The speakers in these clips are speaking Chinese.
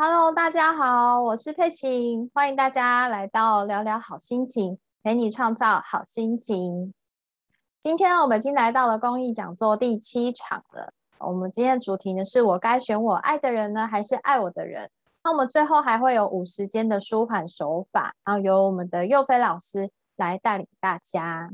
Hello，大家好，我是佩琴，欢迎大家来到聊聊好心情，陪你创造好心情。今天我们已经来到了公益讲座第七场了。我们今天的主题呢，是我该选我爱的人呢，还是爱我的人？那我们最后还会有五十间的舒缓手法，然后由我们的佑飞老师来带领大家。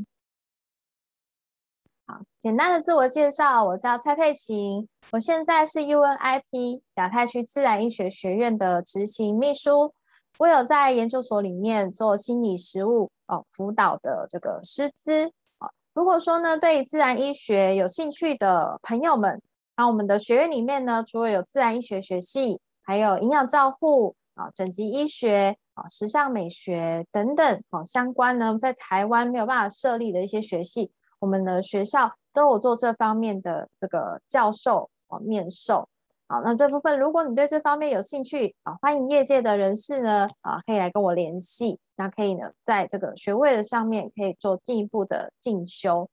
好，简单的自我介绍，我叫蔡佩琴，我现在是 UNIP 亚太区自然医学学院的执行秘书。我有在研究所里面做心理实务哦辅导的这个师资啊。如果说呢对自然医学有兴趣的朋友们，那我们的学院里面呢，除了有自然医学学系，还有营养照护啊、整脊医学啊、时尚美学等等啊相关呢，在台湾没有办法设立的一些学系。我们的学校都有做这方面的这个教授啊面授，好，那这部分如果你对这方面有兴趣啊，欢迎业界的人士呢啊可以来跟我联系，那可以呢在这个学位的上面可以做进一步的进修。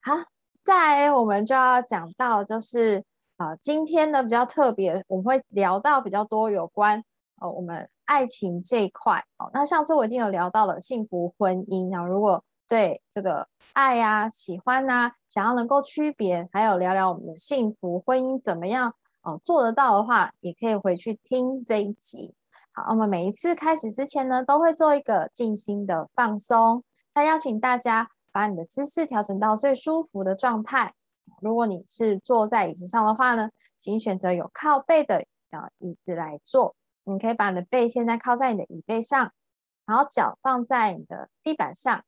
好，再我们就要讲到就是啊今天呢比较特别，我们会聊到比较多有关呃我们爱情这一块哦。那上次我已经有聊到了幸福婚姻啊，如果对这个爱呀、喜欢呐，想要能够区别，还有聊聊我们的幸福婚姻怎么样哦，做得到的话，也可以回去听这一集。好，我们每一次开始之前呢，都会做一个静心的放松。那邀请大家把你的姿势调整到最舒服的状态。如果你是坐在椅子上的话呢，请选择有靠背的啊椅子来坐。你可以把你的背现在靠在你的椅背上，然后脚放在你的地板上。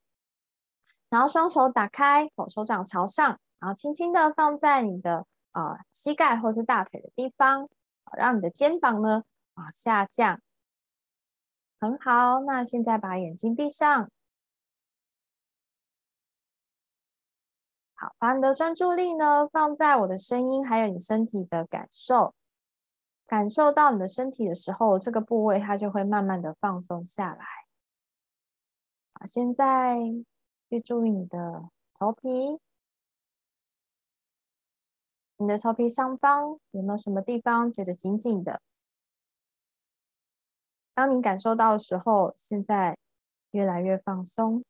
然后双手打开，手掌朝上，然后轻轻的放在你的啊膝盖或是大腿的地方，让你的肩膀呢往下降。很好，那现在把眼睛闭上。好，把你的专注力呢放在我的声音，还有你身体的感受。感受到你的身体的时候，这个部位它就会慢慢的放松下来。好，现在。去注意你的头皮，你的头皮上方有没有什么地方觉得紧紧的？当你感受到的时候，现在越来越放松。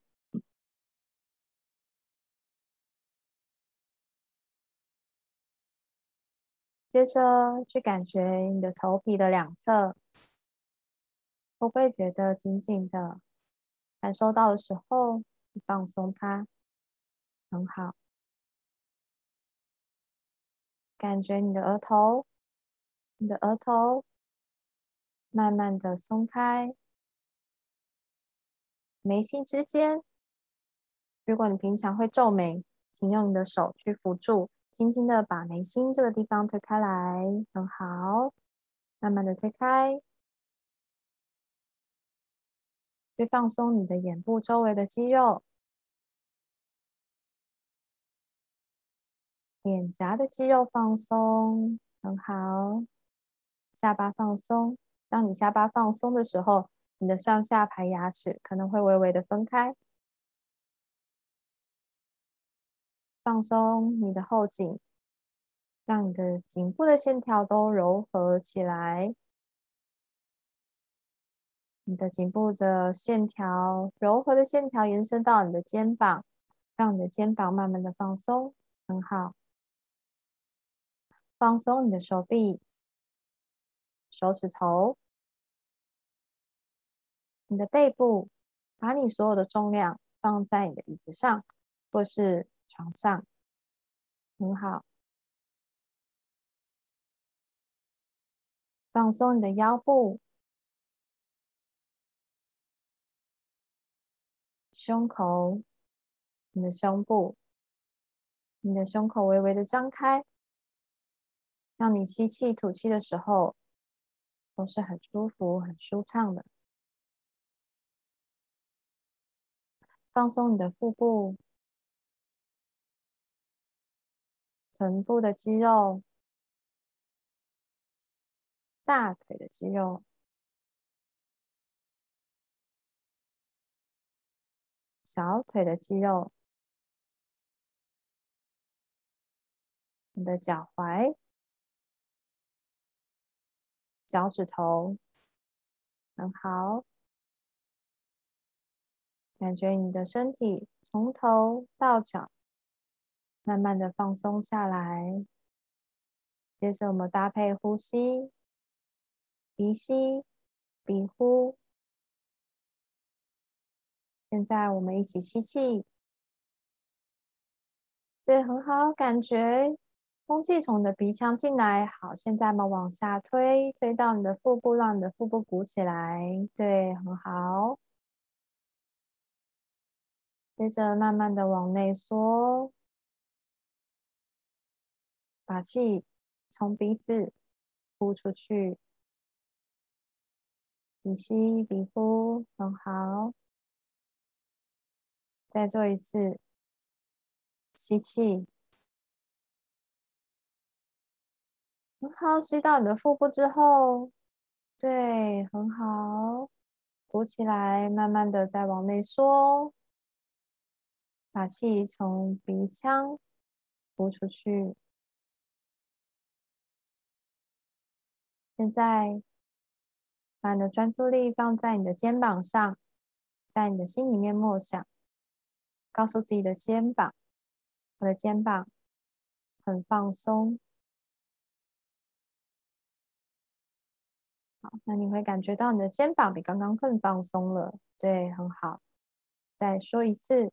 接着去感觉你的头皮的两侧，会不会觉得紧紧的？感受到的时候。放松它，很好。感觉你的额头，你的额头慢慢的松开，眉心之间。如果你平常会皱眉，请用你的手去扶住，轻轻的把眉心这个地方推开来，很好。慢慢的推开。去放松你的眼部周围的肌肉，脸颊的肌肉放松，很好。下巴放松，当你下巴放松的时候，你的上下排牙齿可能会微微的分开。放松你的后颈，让你的颈部的线条都柔和起来。你的颈部的线条，柔和的线条延伸到你的肩膀，让你的肩膀慢慢的放松，很好。放松你的手臂、手指头、你的背部，把你所有的重量放在你的椅子上或是床上，很好。放松你的腰部。胸口，你的胸部，你的胸口微微的张开，让你吸气、吐气的时候都是很舒服、很舒畅的。放松你的腹部、臀部的肌肉、大腿的肌肉。小腿的肌肉，你的脚踝，脚趾头，很好。感觉你的身体从头到脚慢慢的放松下来。接着我们搭配呼吸，鼻吸，鼻呼。现在我们一起吸气，对，很好，感觉空气从你的鼻腔进来。好，现在我们往下推，推到你的腹部，让你的腹部鼓起来。对，很好。接着慢慢的往内缩，把气从鼻子呼出去，鼻吸鼻呼，很好。再做一次，吸气，很好。吸到你的腹部之后，对，很好，鼓起来，慢慢的再往内缩。把气从鼻腔呼出去。现在，把你的专注力放在你的肩膀上，在你的心里面默想，告诉自己的肩膀：“我的肩膀很放松。”好，那你会感觉到你的肩膀比刚刚更放松了。对，很好。再说一次。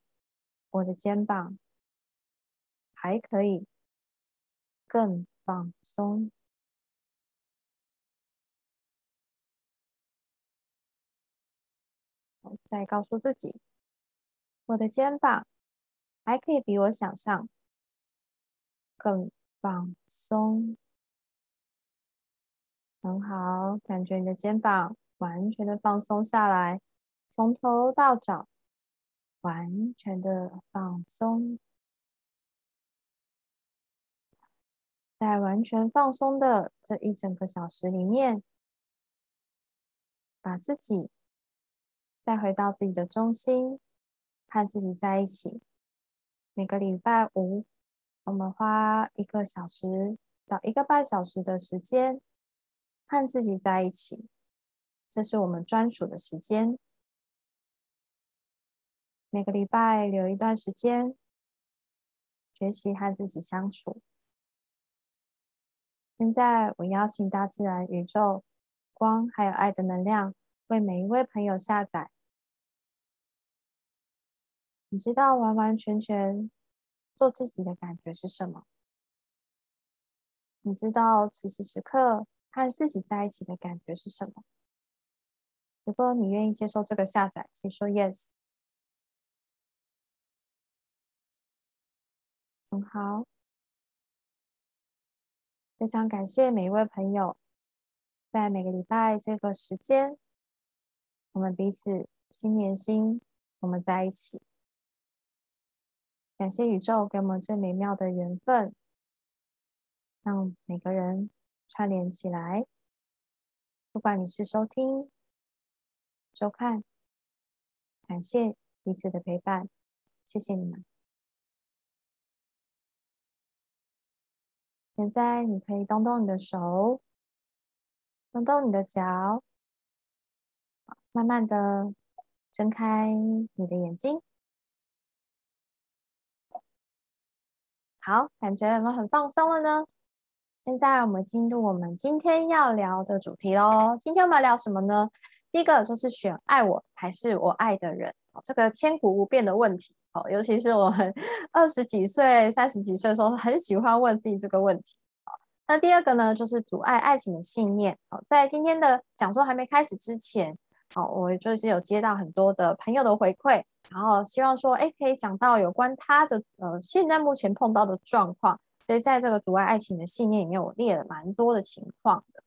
我的肩膀还可以更放松。再告诉自己，我的肩膀还可以比我想象更放松。很好，感觉你的肩膀完全的放松下来，从头到脚。完全的放松，在完全放松的这一整个小时里面，把自己带回到自己的中心，和自己在一起。每个礼拜五，我们花一个小时到一个半小时的时间，和自己在一起，这是我们专属的时间。每个礼拜留一段时间，学习和自己相处。现在，我邀请大自然、宇宙、光还有爱的能量，为每一位朋友下载。你知道完完全全做自己的感觉是什么？你知道此时此刻和自己在一起的感觉是什么？如果你愿意接受这个下载，请说 yes。很好，非常感谢每一位朋友，在每个礼拜这个时间，我们彼此心连心，我们在一起。感谢宇宙给我们最美妙的缘分，让每个人串联起来。不管你是收听、收看，感谢彼此的陪伴，谢谢你们。现在你可以动动你的手，动动你的脚，慢慢的睁开你的眼睛。好，感觉有没有很放松了呢？现在我们进入我们今天要聊的主题喽。今天我们要聊什么呢？第一个就是选爱我还是我爱的人，这个千古不变的问题。哦，尤其是我们 二十几岁、三十几岁的时候，很喜欢问自己这个问题。那第二个呢，就是阻碍爱情的信念。好，在今天的讲座还没开始之前，好，我就是有接到很多的朋友的回馈，然后希望说，哎，可以讲到有关他的呃，现在目前碰到的状况。所以在这个阻碍爱情的信念里面，我列了蛮多的情况的。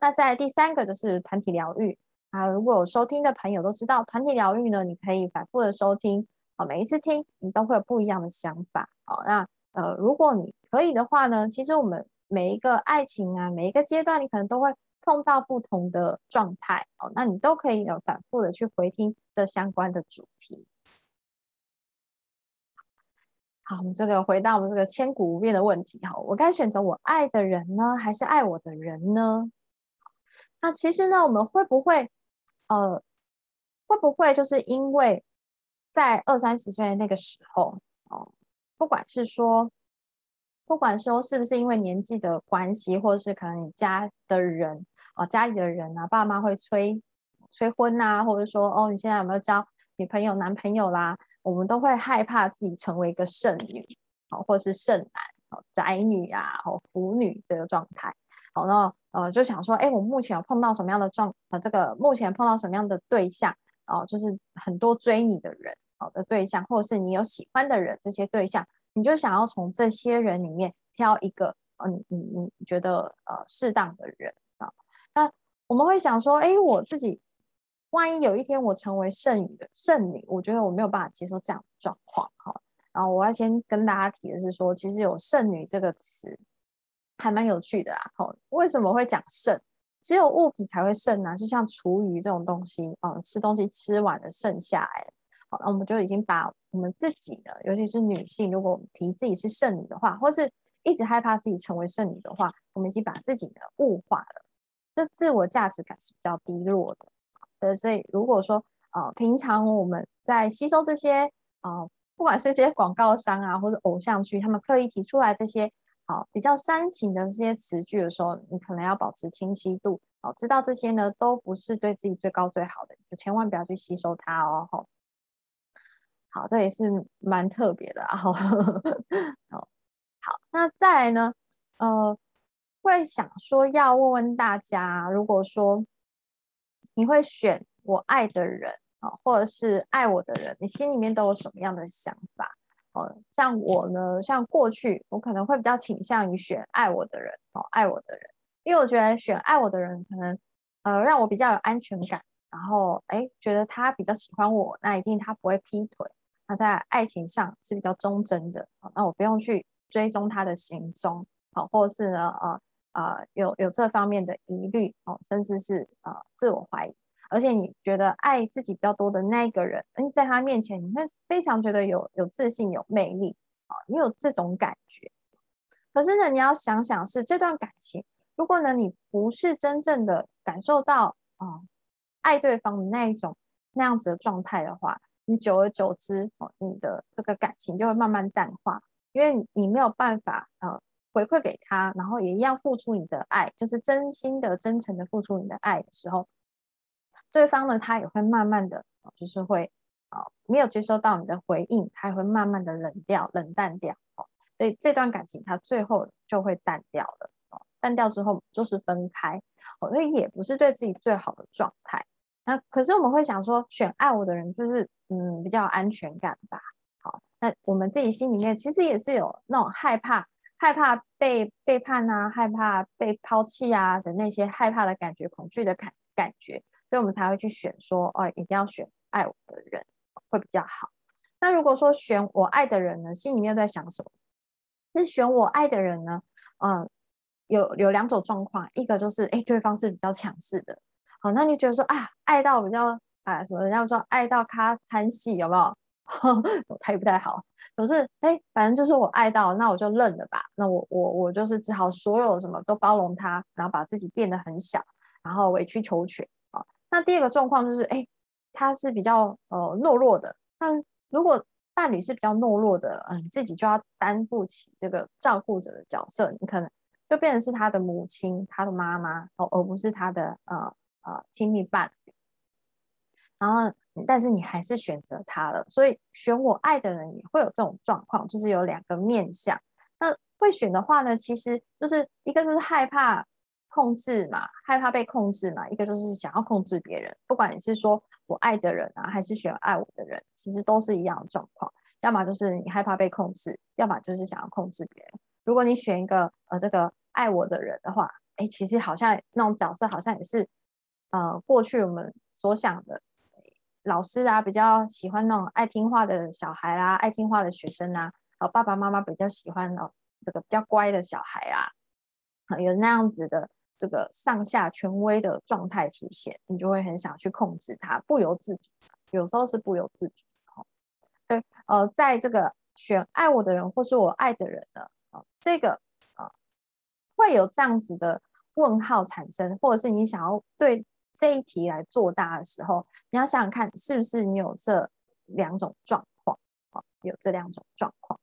那在第三个就是团体疗愈啊，如果有收听的朋友都知道，团体疗愈呢，你可以反复的收听。好，每一次听你都会有不一样的想法。好，那呃，如果你可以的话呢，其实我们每一个爱情啊，每一个阶段，你可能都会碰到不同的状态。哦，那你都可以有反复的去回听这相关的主题。好，我们这个回到我们这个千古不变的问题。哈，我该选择我爱的人呢，还是爱我的人呢？那其实呢，我们会不会呃，会不会就是因为在二三十岁那个时候哦，不管是说，不管说是不是因为年纪的关系，或者是可能你家的人哦，家里的人啊，爸妈会催催婚啊，或者说哦，你现在有没有交女朋友、男朋友啦？我们都会害怕自己成为一个剩女，哦，或是剩男，哦，宅女啊，哦，腐女这个状态。好，那呃，就想说，哎，我目前有碰到什么样的状，呃，这个目前碰到什么样的对象，哦，就是很多追你的人，好的对象，或者是你有喜欢的人，这些对象，你就想要从这些人里面挑一个，呃，你你觉得呃适当的人。我们会想说，哎，我自己。万一有一天我成为剩女的剩女，我觉得我没有办法接受这样的状况哈。然后我要先跟大家提的是说，其实有剩女这个词还蛮有趣的啊。好，为什么会讲剩？只有物品才会剩呢？就像厨余这种东西，嗯，吃东西吃完了剩下来，好，那我们就已经把我们自己的，尤其是女性，如果我们提自己是剩女的话，或是一直害怕自己成为剩女的话，我们已经把自己的物化了，就自我价值感是比较低落的。呃，所以如果说，呃，平常我们在吸收这些，呃，不管是这些广告商啊，或者偶像剧，他们刻意提出来这些，好比较煽情的这些词句的时候，你可能要保持清晰度，哦，知道这些呢都不是对自己最高最好的，就千万不要去吸收它哦。好，好，这也是蛮特别的啊。好，好，那再来呢，呃，会想说要问问大家，如果说。你会选我爱的人啊，或者是爱我的人？你心里面都有什么样的想法？哦，像我呢，像过去我可能会比较倾向于选爱我的人哦，爱我的人，因为我觉得选爱我的人可能呃让我比较有安全感，然后哎觉得他比较喜欢我，那一定他不会劈腿，他在爱情上是比较忠贞的，那我不用去追踪他的行踪，好，或是呢呃。啊，有有这方面的疑虑哦，甚至是啊自我怀疑，而且你觉得爱自己比较多的那个人，嗯，在他面前你会非常觉得有有自信、有魅力啊，你有这种感觉。可是呢，你要想想是这段感情，如果呢你不是真正的感受到啊爱对方的那一种那样子的状态的话，你久而久之哦，你的这个感情就会慢慢淡化，因为你没有办法啊。回馈给他，然后也一样付出你的爱，就是真心的、真诚的付出你的爱的时候，对方呢，他也会慢慢的，就是会啊，没有接收到你的回应，他也会慢慢的冷掉、冷淡掉。哦，所以这段感情他最后就会淡掉了。哦，淡掉之后就是分开。哦，所以也不是对自己最好的状态。那可是我们会想说，选爱我的人就是嗯比较安全感吧。好，那我们自己心里面其实也是有那种害怕。害怕被背叛啊，害怕被抛弃啊的那些害怕的感觉、恐惧的感感觉，所以我们才会去选说，哦，一定要选爱我的人会比较好。那如果说选我爱的人呢，心里面又在想什么？是选我爱的人呢？嗯，有有两种状况，一个就是，哎，对方是比较强势的，好，那你觉得说啊，爱到比较啊什么？人家说爱到他参戏，有没有？太不太好，可是哎，反正就是我爱到，那我就认了吧。那我我我就是只好所有什么都包容他，然后把自己变得很小，然后委曲求全啊。那第二个状况就是，哎，他是比较呃懦弱的。那如果伴侣是比较懦弱的，嗯，自己就要担负起这个照顾者的角色，你可能就变成是他的母亲、他的妈妈哦，而不是他的呃呃亲密伴。然后。但是你还是选择他了，所以选我爱的人也会有这种状况，就是有两个面相。那会选的话呢，其实就是一个就是害怕控制嘛，害怕被控制嘛；一个就是想要控制别人。不管你是说我爱的人啊，还是选爱我的人，其实都是一样的状况。要么就是你害怕被控制，要么就是想要控制别人。如果你选一个呃这个爱我的人的话，哎，其实好像那种角色好像也是呃过去我们所想的。老师啊，比较喜欢那种爱听话的小孩啦，爱听话的学生啊，呃，爸爸妈妈比较喜欢哦，这个比较乖的小孩啊，有那样子的这个上下权威的状态出现，你就会很想去控制他，不由自主，有时候是不由自主。哦，对，呃，在这个选爱我的人或是我爱的人呢，啊，这个啊，会有这样子的问号产生，或者是你想要对这一题来做大的时候，你要想想看，是不是你有这两种状况？哦，有这两种状况。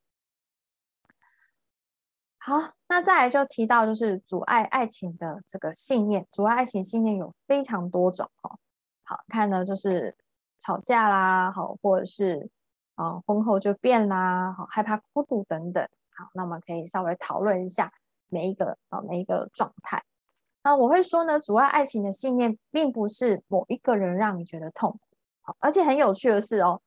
好，那再来就提到就是阻碍爱情的这个信念，阻碍爱情信念有非常多种哦。好看呢，就是吵架啦，好，或者是啊婚后就变啦，好害怕孤独等等。好，那我们可以稍微讨论一下每一个啊每一个状态。那我会说呢，阻碍爱情的信念并不是某一个人让你觉得痛苦，好，而且很有趣的是哦，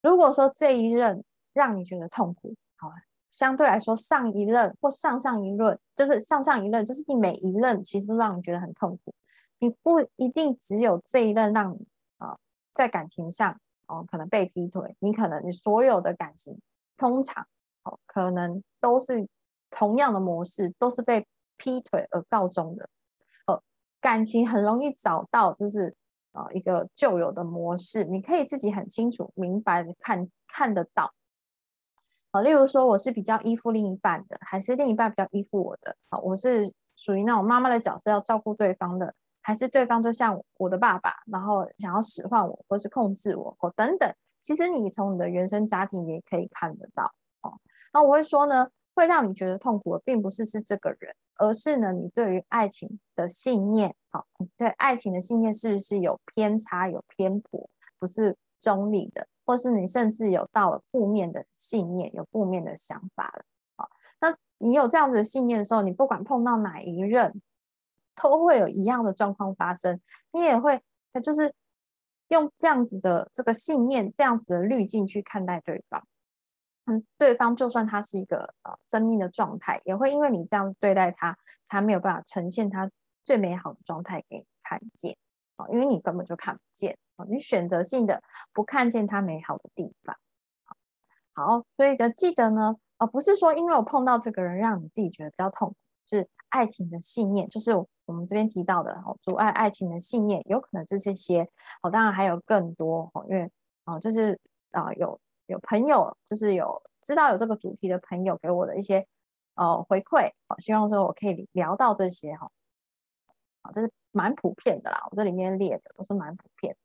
如果说这一任让你觉得痛苦，好。相对来说，上一任或上上一任，就是上上一任，就是你每一任其实都让你觉得很痛苦。你不一定只有这一任让你啊，在感情上哦，可能被劈腿，你可能你所有的感情通常哦，可能都是同样的模式，都是被劈腿而告终的。呃，感情很容易找到，就是啊一个旧有的模式，你可以自己很清楚、明白的看看得到。例如说，我是比较依附另一半的，还是另一半比较依附我的？好，我是属于那种妈妈的角色，要照顾对方的，还是对方就像我的爸爸，然后想要使唤我，或是控制我，哦，等等。其实你从你的原生家庭也可以看得到，哦。那我会说呢，会让你觉得痛苦的，并不是是这个人，而是呢，你对于爱情的信念，好，对爱情的信念是不是有偏差、有偏颇，不是中立的？或是你甚至有到了负面的信念，有负面的想法了，好，那你有这样子的信念的时候，你不管碰到哪一任，都会有一样的状况发生，你也会，就是用这样子的这个信念，这样子的滤镜去看待对方，嗯，对方就算他是一个呃真命的状态，也会因为你这样子对待他，他没有办法呈现他最美好的状态给你看见，啊，因为你根本就看不见啊。你选择性的不看见他美好的地方，好，所以的记得呢，呃，不是说因为我碰到这个人让你自己觉得比较痛苦，是爱情的信念，就是我们这边提到的哦，阻碍爱情的信念，有可能是这些哦，当然还有更多哦，因为啊，就是啊，有有朋友就是有知道有这个主题的朋友给我的一些呃回馈，好，希望说我可以聊到这些哈，好，这是蛮普遍的啦，我这里面列的都是蛮普遍。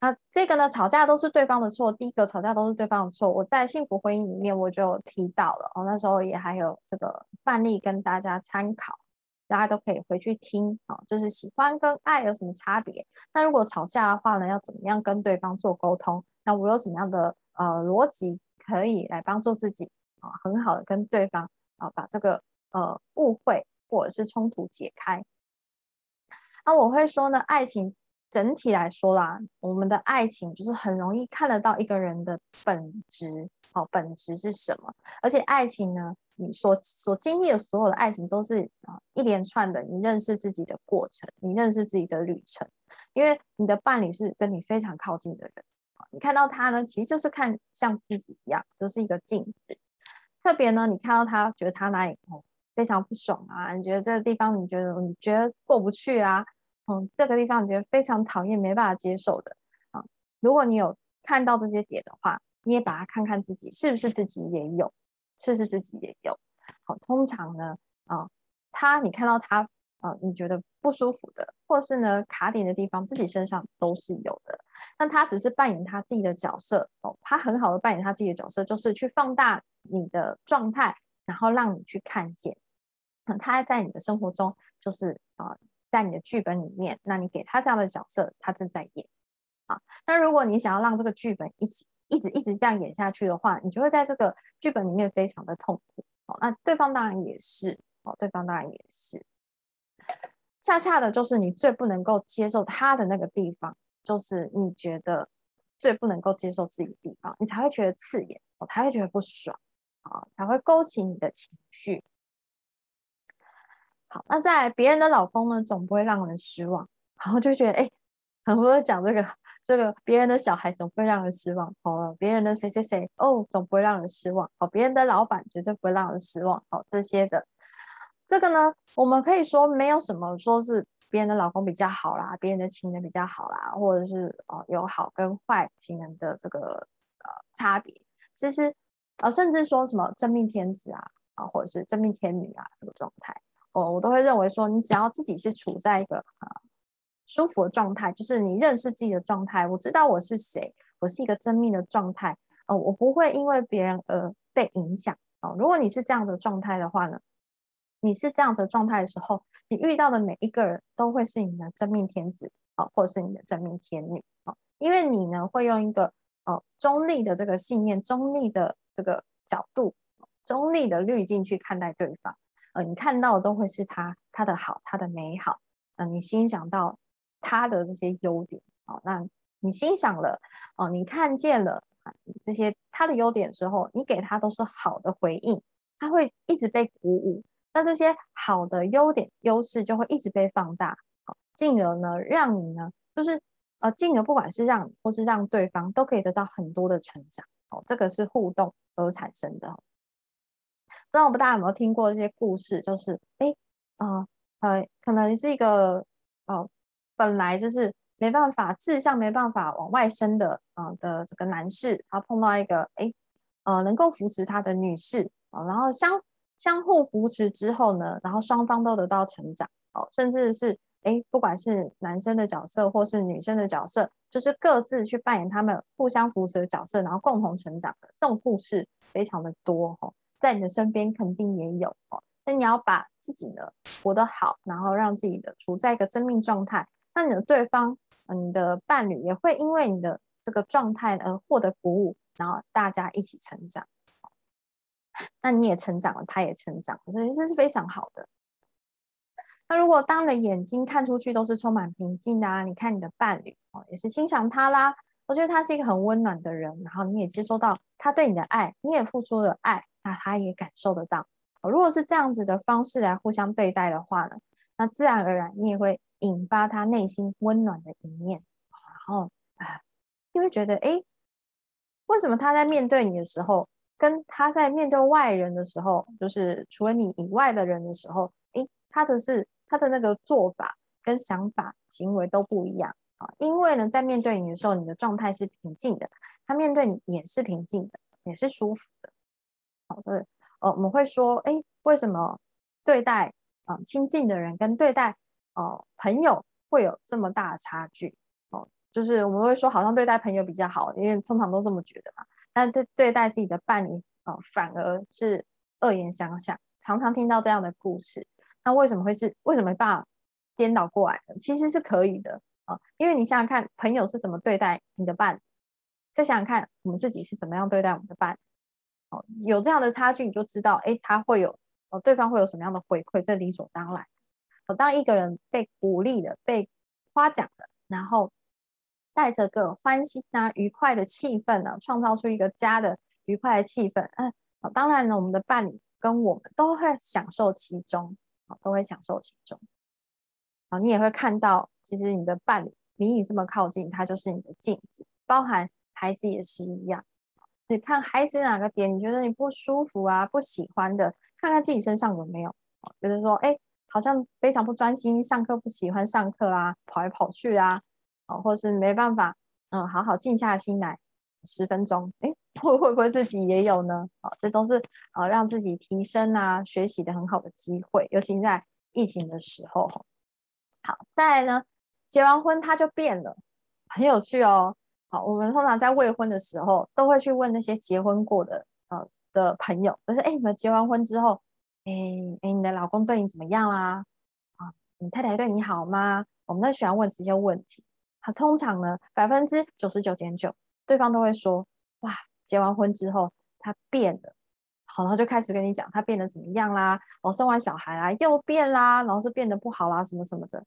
那这个呢？吵架都是对方的错。第一个吵架都是对方的错。我在幸福婚姻里面我就提到了，哦，那时候也还有这个范例跟大家参考，大家都可以回去听。啊，就是喜欢跟爱有什么差别？那如果吵架的话呢，要怎么样跟对方做沟通？那我有什么样的呃逻辑可以来帮助自己啊，很好的跟对方啊把这个呃误会或者是冲突解开？那我会说呢，爱情。整体来说啦，我们的爱情就是很容易看得到一个人的本质，哦，本质是什么？而且爱情呢，你所所经历的所有的爱情都是啊一连串的，你认识自己的过程，你认识自己的旅程。因为你的伴侣是跟你非常靠近的人，你看到他呢，其实就是看像自己一样，就是一个镜子。特别呢，你看到他，觉得他哪里哦非常不爽啊？你觉得这个地方，你觉得你觉得过不去啊？嗯，这个地方你觉得非常讨厌、没办法接受的啊？如果你有看到这些点的话，你也把它看看自己是不是自己也有，是不是自己也有？好，通常呢，啊，他你看到他，啊，你觉得不舒服的，或是呢卡点的地方，自己身上都是有的。那他只是扮演他自己的角色哦，他很好的扮演他自己的角色，就是去放大你的状态，然后让你去看见。那他在你的生活中就是啊。在你的剧本里面，那你给他这样的角色，他正在演啊。那如果你想要让这个剧本一起一直一直这样演下去的话，你就会在这个剧本里面非常的痛苦哦。那对方当然也是哦，对方当然也是。恰恰的就是你最不能够接受他的那个地方，就是你觉得最不能够接受自己的地方，你才会觉得刺眼，我才会觉得不爽啊，才会勾起你的情绪。好，那在别人的老公呢，总不会让人失望。然后就觉得，哎，很会讲这个，这个别人的小孩总不会让人失望。哦，别人的谁谁谁，哦，总不会让人失望。哦，别人的老板绝对不会让人失望。哦，这些的，这个呢，我们可以说没有什么说是别人的老公比较好啦，别人的情人比较好啦，或者是哦有好跟坏情人的这个呃差别。其实，呃，甚至说什么真命天子啊，啊，或者是真命天女啊，这个状态。我我都会认为说，你只要自己是处在一个啊舒服的状态，就是你认识自己的状态，我知道我是谁，我是一个真命的状态，哦，我不会因为别人而被影响哦。如果你是这样的状态的话呢，你是这样子的状态的时候，你遇到的每一个人都会是你的真命天子啊，或者是你的真命天女啊，因为你呢会用一个呃中立的这个信念，中立的这个角度，中立的滤镜去看待对方。呃，你看到的都会是他他的好，他的美好，嗯，你欣赏到他的这些优点，哦，那你欣赏了，哦，你看见了啊这些他的优点之后，你给他都是好的回应，他会一直被鼓舞，那这些好的优点优势就会一直被放大，进而呢，让你呢，就是呃，进而不管是让或是让对方都可以得到很多的成长，哦，这个是互动而产生的。不知道我们大家有没有听过这些故事？就是哎，啊，呃，可能是一个哦，本来就是没办法志向没办法往外伸的啊的这个男士，然后碰到一个哎，呃，能够扶持他的女士啊，然后相相互扶持之后呢，然后双方都得到成长哦，甚至是哎，不管是男生的角色或是女生的角色，就是各自去扮演他们互相扶持的角色，然后共同成长的这种故事非常的多哈。在你的身边肯定也有哦，那你要把自己呢活得好，然后让自己的处在一个真命状态，那你的对方，你的伴侣也会因为你的这个状态而获得鼓舞，然后大家一起成长，那你也成长了，他也成长，所以这是非常好的。那如果当你的眼睛看出去都是充满平静的啊，你看你的伴侣哦，也是欣赏他啦，我觉得他是一个很温暖的人，然后你也接收到他对你的爱，你也付出了爱。那他也感受得到，如果是这样子的方式来互相对待的话呢，那自然而然你也会引发他内心温暖的一面，然后啊，你会觉得，哎，为什么他在面对你的时候，跟他在面对外人的时候，就是除了你以外的人的时候，哎，他的是他的那个做法跟想法行为都不一样啊？因为呢，在面对你的时候，你的状态是平静的，他面对你也是平静的，也是舒服的。好的，呃，我们会说，哎，为什么对待啊亲近的人跟对待哦朋友会有这么大的差距？哦，就是我们会说，好像对待朋友比较好，因为通常都这么觉得嘛。但对对待自己的伴侣，哦，反而是恶言相向。常常听到这样的故事，那为什么会是为什么没办法颠倒过来呢？其实是可以的啊，因为你想想看，朋友是怎么对待你的伴侣，再想想看我们自己是怎么样对待我们的伴侣。哦，有这样的差距，你就知道，哎，他会有，哦，对方会有什么样的回馈，这理所当然。哦，当一个人被鼓励的、被夸奖的，然后带着个欢欣啊、愉快的气氛呢，创造出一个家的愉快的气氛，嗯，当然呢，我们的伴侣跟我们都会享受其中，哦，都会享受其中。哦，你也会看到，其实你的伴侣离你这么靠近，他就是你的镜子，包含孩子也是一样。你看孩子哪个点你觉得你不舒服啊、不喜欢的，看看自己身上有没有。觉得说，哎，好像非常不专心，上课不喜欢上课啊，跑来跑去啊，哦，或是没办法，嗯，好好静下心来十分钟，哎，会会不会自己也有呢？哦，这都是呃让自己提升啊、学习的很好的机会，尤其在疫情的时候。好，再来呢，结完婚他就变了，很有趣哦。好，我们通常在未婚的时候，都会去问那些结婚过的呃的朋友，就是：“哎，你们结完婚之后，哎哎，你的老公对你怎么样啦？啊，你太太对你好吗？”我们都喜欢问这些问题。好，通常呢，百分之九十九点九，对方都会说：“哇，结完婚之后他变了。”好，然后就开始跟你讲他变得怎么样啦，我生完小孩啦又变啦，然后是变得不好啦，什么什么的。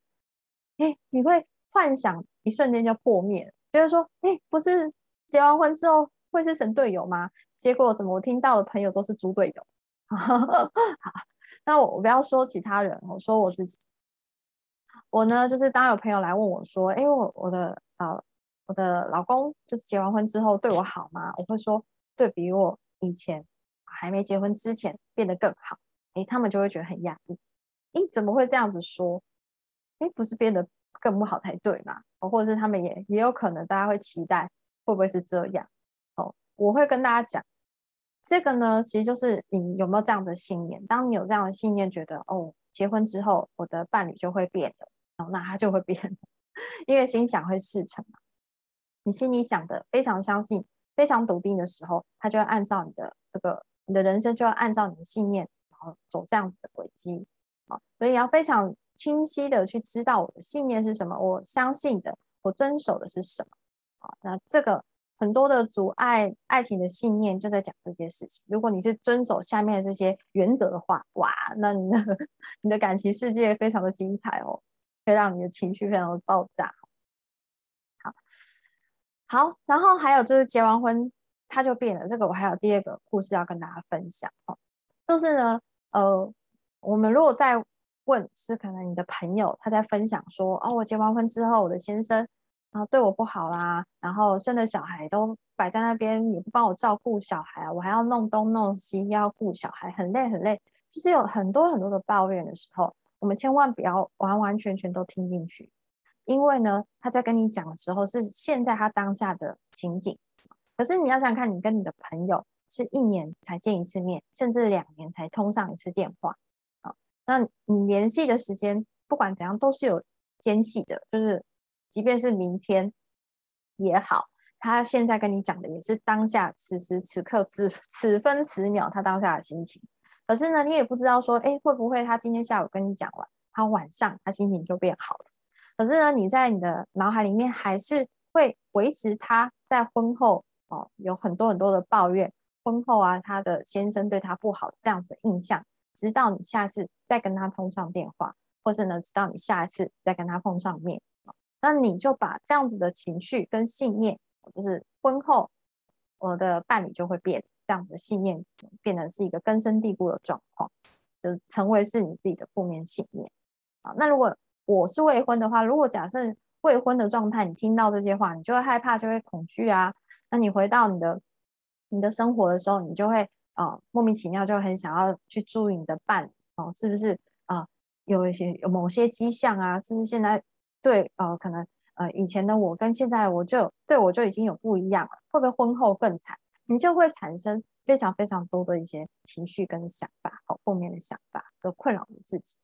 哎，你会幻想一瞬间就破灭。觉得说，哎，不是结完婚之后会是神队友吗？结果怎么我听到的朋友都是猪队友？好，那我我不要说其他人，我说我自己。我呢，就是当有朋友来问我说，哎，我我的呃我的老公就是结完婚之后对我好吗？我会说，对比我以前还没结婚之前变得更好。哎，他们就会觉得很压抑。哎，怎么会这样子说？哎，不是变得。更不好才对嘛，哦，或者是他们也也有可能，大家会期待会不会是这样？哦，我会跟大家讲，这个呢，其实就是你有没有这样的信念。当你有这样的信念，觉得哦，结婚之后我的伴侣就会变的，那他就会变，因为心想会事成嘛。你心里想的非常相信、非常笃定的时候，他就会按照你的这个，你的人生就要按照你的信念，然后走这样子的轨迹。啊，所以要非常清晰的去知道我的信念是什么，我相信的，我遵守的是什么。啊，那这个。很多的阻碍爱情的信念就在讲这些事情。如果你是遵守下面这些原则的话，哇，那你的 你的感情世界非常的精彩哦，会让你的情绪非常的爆炸。好，好，然后还有就是结完婚他就变了。这个我还有第二个故事要跟大家分享哦，就是呢，呃，我们如果在问，是可能你的朋友他在分享说，哦，我结完婚之后，我的先生。然后对我不好啦，然后生的小孩都摆在那边，也不帮我照顾小孩啊，我还要弄东弄西，要顾小孩，很累很累，就是有很多很多的抱怨的时候，我们千万不要完完全全都听进去，因为呢，他在跟你讲的时候是现在他当下的情景，可是你要想看，你跟你的朋友是一年才见一次面，甚至两年才通上一次电话啊，那你联系的时间不管怎样都是有间隙的，就是。即便是明天也好，他现在跟你讲的也是当下此时此刻此此分此秒他当下的心情。可是呢，你也不知道说，哎，会不会他今天下午跟你讲完，他晚上他心情就变好了？可是呢，你在你的脑海里面还是会维持他在婚后哦有很多很多的抱怨，婚后啊他的先生对他不好这样子的印象，直到你下次再跟他通上电话，或是呢，直到你下一次再跟他碰上面。那你就把这样子的情绪跟信念，就是婚后我的伴侣就会变，这样子的信念变得是一个根深蒂固的状况，就是成为是你自己的负面信念啊。那如果我是未婚的话，如果假设未婚的状态，你听到这些话，你就会害怕，就会恐惧啊。那你回到你的你的生活的时候，你就会啊莫名其妙就很想要去注意你的伴侣哦，是不是啊？有一些有某些迹象啊，是不是现在？对，呃，可能，呃，以前的我跟现在的我就对我就已经有不一样了，会不会婚后更惨？你就会产生非常非常多的一些情绪跟想法，好，负面的想法，都困扰你自己。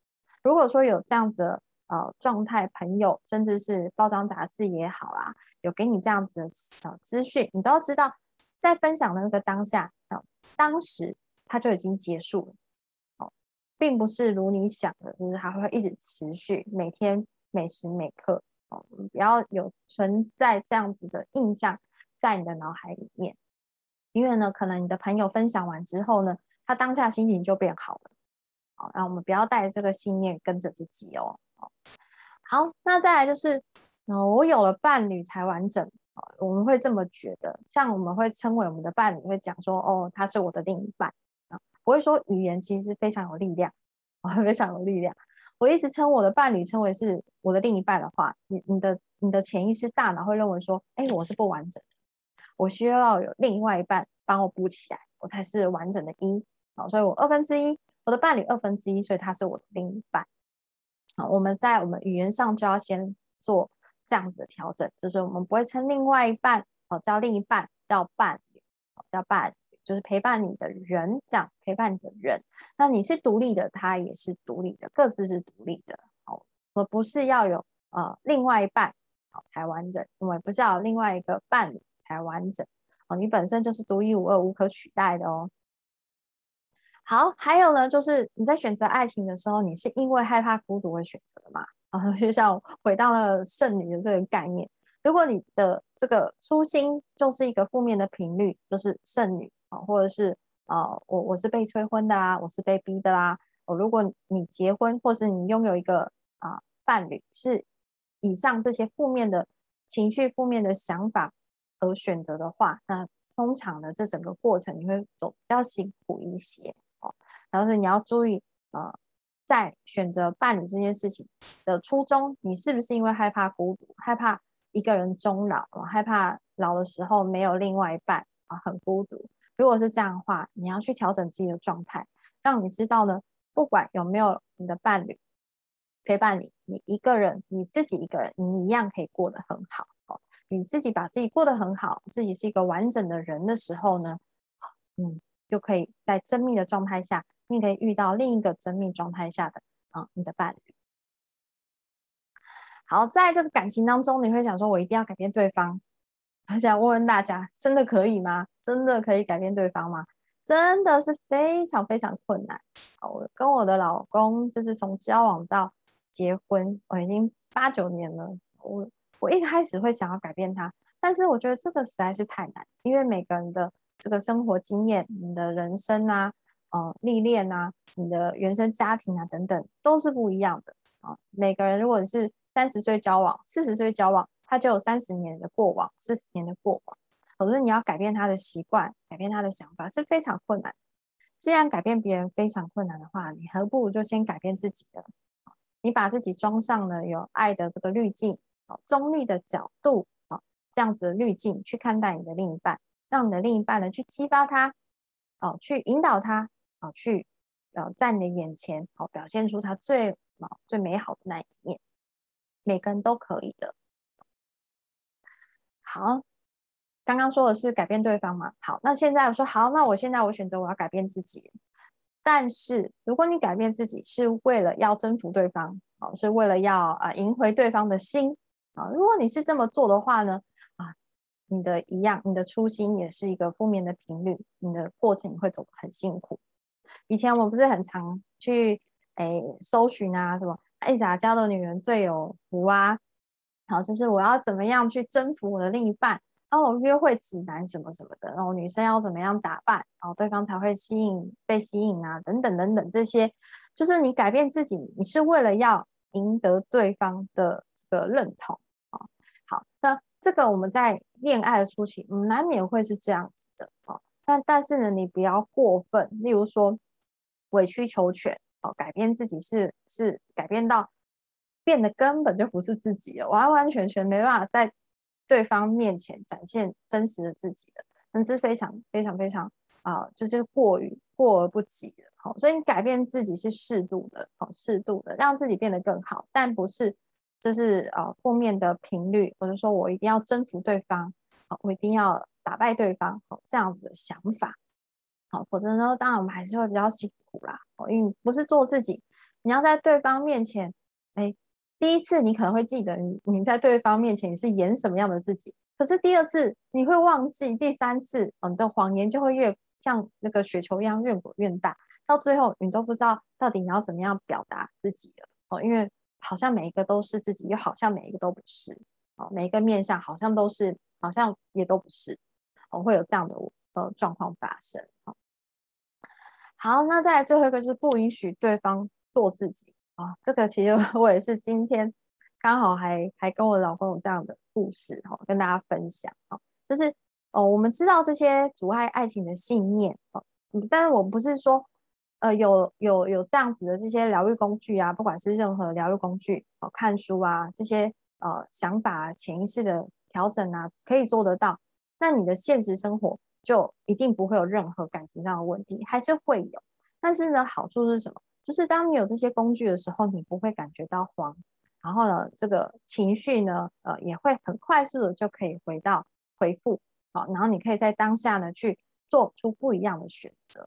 如果说有这样子的呃状态，朋友甚至是包装杂志也好啊，有给你这样子的小资讯，你都要知道，在分享的那个当下，啊，当时它就已经结束了，哦，并不是如你想的，就是它会一直持续，每天。每时每刻哦，不要有存在这样子的印象在你的脑海里面，因为呢，可能你的朋友分享完之后呢，他当下心情就变好了。好，那我们不要带这个信念跟着自己哦。好，那再来就是，嗯，我有了伴侣才完整，我们会这么觉得。像我们会称为我们的伴侣，会讲说，哦，他是我的另一半啊，不会说语言其实非常有力量，非常有力量。我一直称我的伴侣称为是我的另一半的话，你你的你的潜意识大脑会认为说，哎，我是不完整的，我需要有另外一半帮我补起来，我才是完整的一。好，所以我二分之一，我的伴侣二分之一，所以他是我的另一半。好，我们在我们语言上就要先做这样子的调整，就是我们不会称另外一半哦叫另一半，叫伴侣，叫伴侣。就是陪伴你的人，这样陪伴你的人，那你是独立的，他也是独立的，各自是独立的。好，我不是要有呃另外一半好才完整，因为不是要有另外一个伴侣才完整。哦，你本身就是独一无二、无可取代的哦。好，还有呢，就是你在选择爱情的时候，你是因为害怕孤独而选择的嘛？啊，就像回到了剩女的这个概念，如果你的这个初心就是一个负面的频率，就是剩女。啊，或者是啊，我我是被催婚的啦，我是被逼的啦。哦，如果你结婚，或是你拥有一个啊伴侣，是以上这些负面的情绪、负面的想法而选择的话，那通常的这整个过程你会走比较辛苦一些哦。然后是你要注意啊，在选择伴侣这件事情的初衷，你是不是因为害怕孤独，害怕一个人终老，害怕老的时候没有另外一半啊，很孤独。如果是这样的话，你要去调整自己的状态，让你知道呢，不管有没有你的伴侣陪伴你，你一个人，你自己一个人，你一样可以过得很好。你自己把自己过得很好，自己是一个完整的人的时候呢，嗯，就可以在真命的状态下，你可以遇到另一个真命状态下的啊，你的伴侣。好，在这个感情当中，你会想说，我一定要改变对方。我想问问大家，真的可以吗？真的可以改变对方吗？真的是非常非常困难。我跟我的老公就是从交往到结婚，我已经八九年了。我我一开始会想要改变他，但是我觉得这个实在是太难，因为每个人的这个生活经验、你的人生啊、呃历练啊、你的原生家庭啊等等都是不一样的啊。每个人如果是三十岁交往、四十岁交往，他就有三十年的过往、四十年的过往。可是你要改变他的习惯，改变他的想法是非常困难。既然改变别人非常困难的话，你何不如就先改变自己呢？你把自己装上了有爱的这个滤镜，中立的角度，啊，这样子的滤镜去看待你的另一半，让你的另一半呢去激发他，哦，去引导他，哦，去呃在你的眼前，哦，表现出他最啊最美好的那一面。每个人都可以的。好。刚刚说的是改变对方嘛？好，那现在我说好，那我现在我选择我要改变自己。但是如果你改变自己是为了要征服对方，啊，是为了要啊赢回对方的心啊，如果你是这么做的话呢，啊，你的一样，你的初心也是一个负面的频率，你的过程你会走得很辛苦。以前我不是很常去诶搜寻啊，什么爱撒娇的女人最有福啊，好，就是我要怎么样去征服我的另一半。然后约会指南什么什么的，然后女生要怎么样打扮，然后对方才会吸引被吸引啊，等等等等，这些就是你改变自己，你是为了要赢得对方的这个认同。这个我们在恋爱初期，难免会是这样子的啊。但但是呢，你不要过分，例如说委曲求全哦，改变自己是是改变到变得根本就不是自己了，完完全全没办法在。对方面前展现真实的自己的，那是非常非常非常啊，这就是过于过而不及了。好，所以你改变自己是适度的，哦，适度的让自己变得更好，但不是这是呃负面的频率，或者说我一定要征服对方，好，我一定要打败对方，这样子的想法，好，否则呢，当然我们还是会比较辛苦啦，哦，因为不是做自己，你要在对方面前，哎。第一次你可能会记得你你在对方面前你是演什么样的自己，可是第二次你会忘记，第三次你的谎言就会越像那个雪球一样越滚越大，到最后你都不知道到底你要怎么样表达自己了哦，因为好像每一个都是自己，又好像每一个都不是哦，每一个面相好像都是，好像也都不是哦，会有这样的呃状况发生哦。好，那再来最后一个是不允许对方做自己。啊，这个其实 我也是今天刚好还还跟我老公有这样的故事哈，跟大家分享哈，就是哦，我们知道这些阻碍爱情的信念哦，但是我不是说呃有有有这样子的这些疗愈工具啊，不管是任何疗愈工具哦，看书啊这些呃想法潜意识的调整啊，可以做得到，那你的现实生活就一定不会有任何感情上的问题，还是会有，但是呢，好处是什么？就是当你有这些工具的时候，你不会感觉到慌，然后呢，这个情绪呢，呃，也会很快速的就可以回到回复，好，然后你可以在当下呢去做出不一样的选择。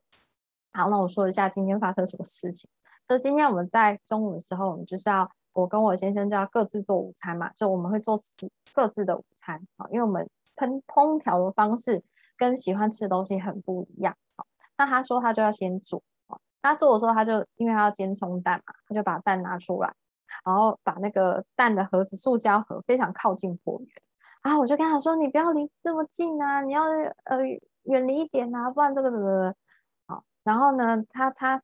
好，那我说一下今天发生什么事情。就今天我们在中午的时候，我们就是要我跟我先生就要各自做午餐嘛，就我们会做自己各自的午餐，好，因为我们烹烹调的方式跟喜欢吃的东西很不一样，好，那他说他就要先煮。他做的时候，他就因为他要煎葱蛋嘛，他就把蛋拿出来，然后把那个蛋的盒子，塑胶盒非常靠近火源。然后我就跟他说：“你不要离这么近啊，你要呃远离一点啊，不然这个怎么？”然后呢，他他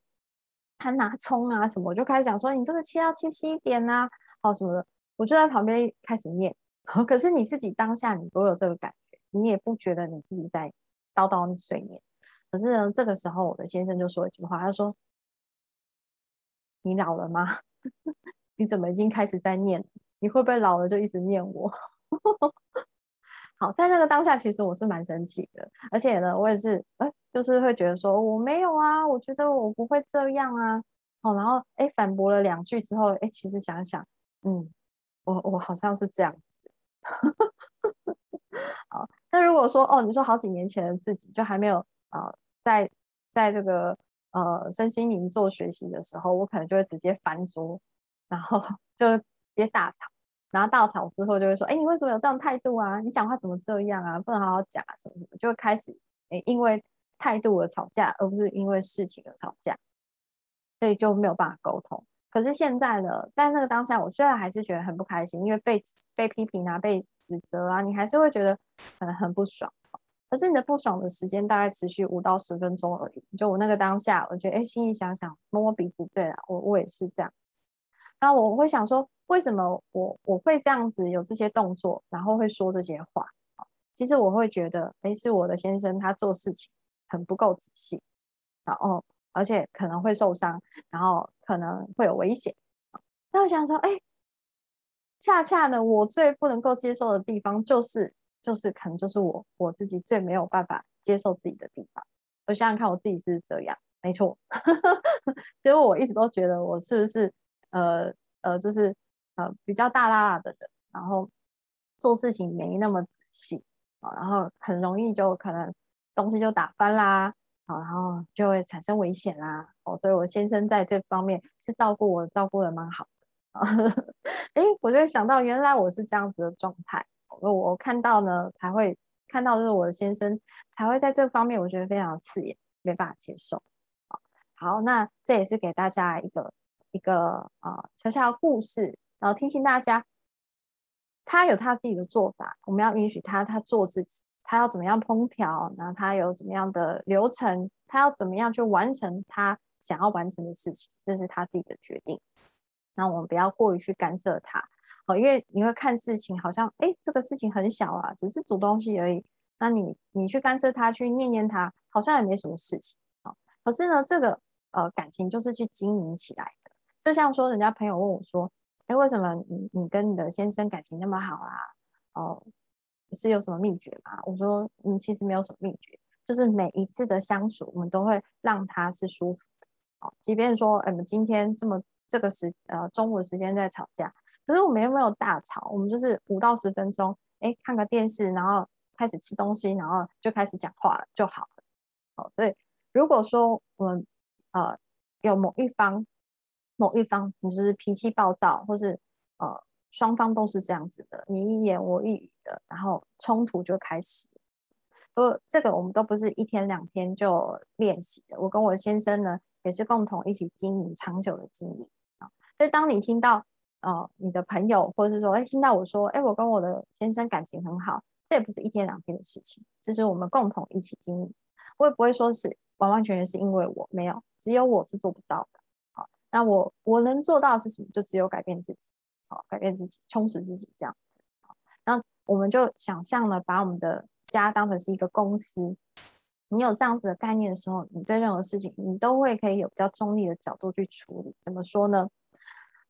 他拿葱啊什么，我就开始讲说：“你这个切要切细一点啊，好什么的。”我就在旁边开始念。可是你自己当下你都有这个感觉，你也不觉得你自己在叨叨碎念。可是呢，这个时候我的先生就说一句话，他说：“你老了吗？你怎么已经开始在念？你会不会老了就一直念我？” 好，在那个当下，其实我是蛮生气的，而且呢，我也是，哎，就是会觉得说我没有啊，我觉得我不会这样啊。哦，然后哎，反驳了两句之后，哎，其实想想，嗯，我我好像是这样子。好，那如果说哦，你说好几年前的自己就还没有。啊，在在这个呃身心灵做学习的时候，我可能就会直接翻桌，然后 就直接大吵。然后大吵之后就会说：“哎，你为什么有这样态度啊？你讲话怎么这样啊？不能好好讲啊，什么什么？”就会开始哎，因为态度而吵架，而不是因为事情而吵架，所以就没有办法沟通。可是现在呢，在那个当下，我虽然还是觉得很不开心，因为被被批评啊，被指责啊，你还是会觉得很很不爽。可是你的不爽的时间大概持续五到十分钟而已。就我那个当下，我觉得哎，心里想想，摸摸鼻子，对了，我我也是这样。然后我会想说，为什么我我会这样子有这些动作，然后会说这些话？其实我会觉得，哎，是我的先生他做事情很不够仔细，然后而且可能会受伤，然后可能会有危险。那我想说，哎，恰恰呢，我最不能够接受的地方，就是就是可能就是我我自己最没有办法接受自己的地方。我想想看，我自己是不是这样？没错，其实我一直都觉得我是不是。呃呃，就是呃比较大啦的人，然后做事情没那么仔细啊，然后很容易就可能东西就打翻啦，啊，然后就会产生危险啦。哦，所以我先生在这方面是照顾我，照顾的蛮好的。哎，我就会想到原来我是这样子的状态，我我看到呢才会看到，就是我的先生才会在这方面，我觉得非常刺眼，没办法接受。好，那这也是给大家一个。一个啊小小的故事，然后提醒大家，他有他自己的做法，我们要允许他，他做自己，他要怎么样烹调，然后他有怎么样的流程，他要怎么样去完成他想要完成的事情，这是他自己的决定。那我们不要过于去干涉他，哦，因为你会看事情好像，哎，这个事情很小啊，只是煮东西而已，那你你去干涉他，去念念他，好像也没什么事情啊。可是呢，这个呃感情就是去经营起来。就像说，人家朋友问我说：“哎，为什么你你跟你的先生感情那么好啊？哦，是有什么秘诀吗？”我说：“嗯，其实没有什么秘诀，就是每一次的相处，我们都会让他是舒服的。哦，即便说，我们今天这么这个时呃中午的时间在吵架，可是我们又没有大吵，我们就是五到十分钟，哎，看个电视，然后开始吃东西，然后就开始讲话了就好了。哦，所以如果说我们呃有某一方，某一方，你就是脾气暴躁，或是呃双方都是这样子的，你一言我一语的，然后冲突就开始。呃，这个我们都不是一天两天就练习的。我跟我先生呢，也是共同一起经营长久的经营啊。所以当你听到呃你的朋友，或者是说哎听到我说哎我跟我的先生感情很好，这也不是一天两天的事情，这是我们共同一起经营。我也不会说是完完全全是因为我没有，只有我是做不到的。那我我能做到的是什么？就只有改变自己，好，改变自己，充实自己这样子。好，那我们就想象了，把我们的家当成是一个公司。你有这样子的概念的时候，你对任何事情，你都会可以有比较中立的角度去处理。怎么说呢？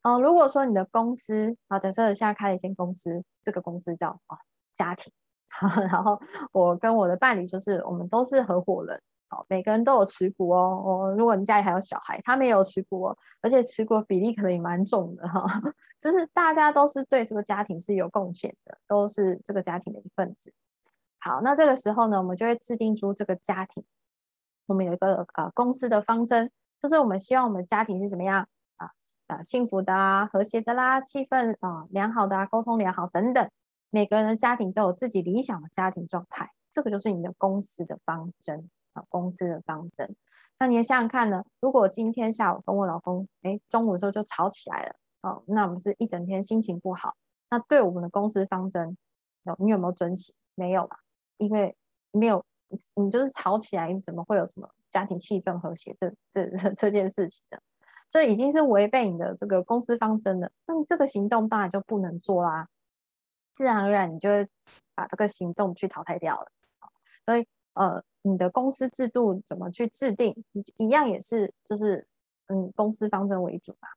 呃，如果说你的公司，好，假设现在开了一间公司，这个公司叫啊家庭，然后我跟我的伴侣就是我们都是合伙人。好，每个人都有持股哦。哦，如果你家里还有小孩，他们也有持股哦，而且持股比例可能也蛮重的哈。就是大家都是对这个家庭是有贡献的，都是这个家庭的一份子。好，那这个时候呢，我们就会制定出这个家庭，我们有一个呃公司的方针，就是我们希望我们家庭是怎么样啊啊幸福的啊，和谐的啦，气氛啊良好的啊，沟通良好等等。每个人的家庭都有自己理想的家庭状态，这个就是你的公司的方针。公司的方针，那你也想想看呢？如果今天下午跟我老公，哎，中午的时候就吵起来了，哦，那我们是一整天心情不好。那对我们的公司方针，有你有没有遵循？没有吧？因为没有，你就是吵起来，你怎么会有什么家庭气氛和谐这这这这件事情的？这已经是违背你的这个公司方针了。那你这个行动当然就不能做啦，自然而然你就会把这个行动去淘汰掉了。所以，呃。你的公司制度怎么去制定？一样也是，就是嗯，公司方针为主嘛。